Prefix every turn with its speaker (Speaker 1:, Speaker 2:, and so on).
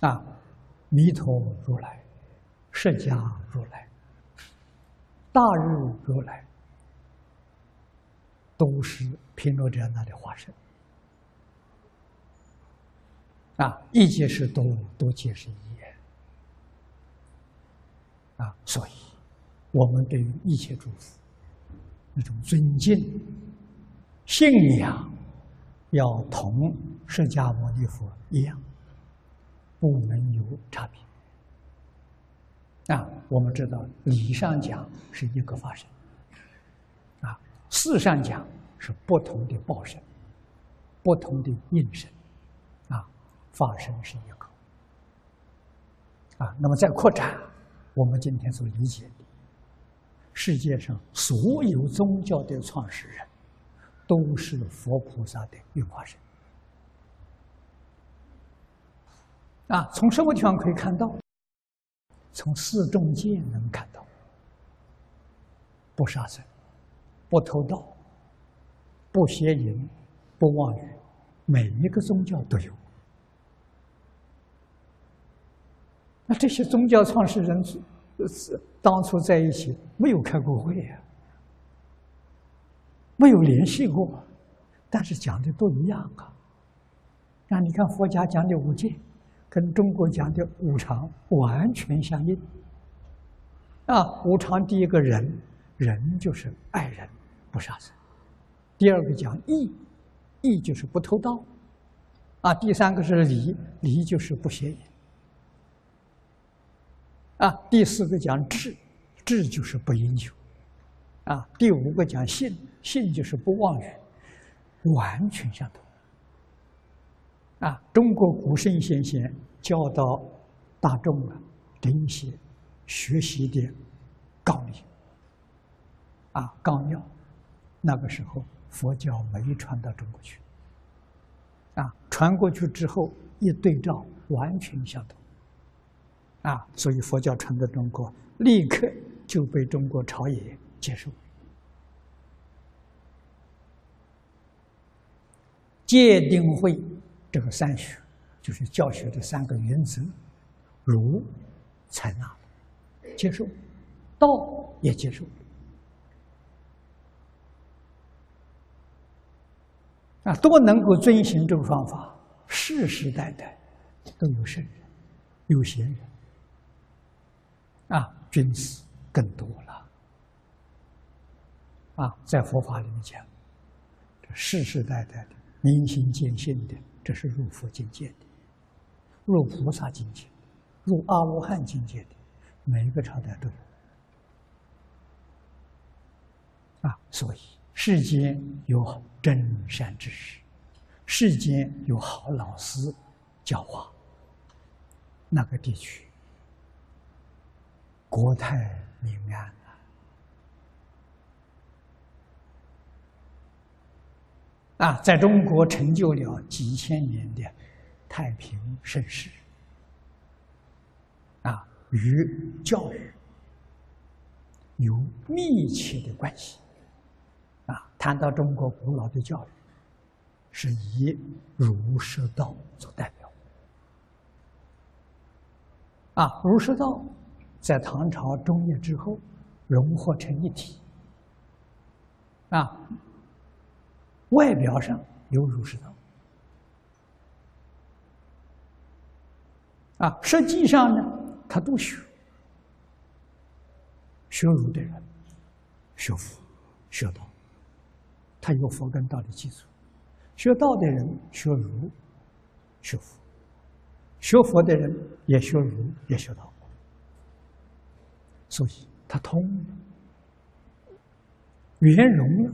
Speaker 1: 啊，弥陀如来、释迦如来、大日如来，都是毗罗遮那的化身。啊，一即是多，多皆是一。啊，所以，我们对于一切诸佛那种尊敬、信仰，要同释迦牟尼佛一样，不能有差别。啊，我们知道理上讲是一个法身，啊，事上讲是不同的报身，不同的应身。啊法身是一个，啊，那么再扩展，我们今天所理解的，世界上所有宗教的创始人，都是佛菩萨的应化身。啊，从什么地方可以看到？从四众戒能看到，不杀生，不偷盗，不邪淫，不妄语，每一个宗教都有。那这些宗教创始人是是当初在一起没有开过会呀，没有联系过，但是讲的都一样啊。那你看佛家讲的五戒，跟中国讲的五常完全相应。啊，五常第一个人，人就是爱人，不杀生；第二个讲义，义就是不偷盗；啊，第三个是礼，礼就是不邪淫。啊，第四个讲智，智就是不饮酒，啊，第五个讲信，信就是不妄语，完全相同。啊，中国古圣先贤教导大众啊的一些学习的纲领，啊纲要，那个时候佛教没传到中国去，啊，传过去之后一对照，完全相同。啊，所以佛教传到中国，立刻就被中国朝野接受。戒定慧这个三学，就是教学的三个原则，儒采纳，接受，道也接受。啊，都能够遵循这个方法，世世代代都有圣人，有贤人。啊，君子更多了。啊，在佛法里面讲，这世世代代的明心见性的，这是入佛境界的，入菩萨境界，入阿罗汉境界的，每一个朝代都有。啊，所以世间有真善知识，世间有好老师教化，那个地区。国泰民安啊！在中国成就了几千年的太平盛世啊，与教育有密切的关系啊。谈到中国古老的教育，是以儒释道做代表啊，儒释道。在唐朝中叶之后，融合成一体。啊，外表上有儒释道，啊，实际上呢，他都学。学儒的人，学佛，学道，他有佛跟道的基础；学道的人，学儒，学佛；学佛的人也学儒，也学道。所以，他通了，圆融了，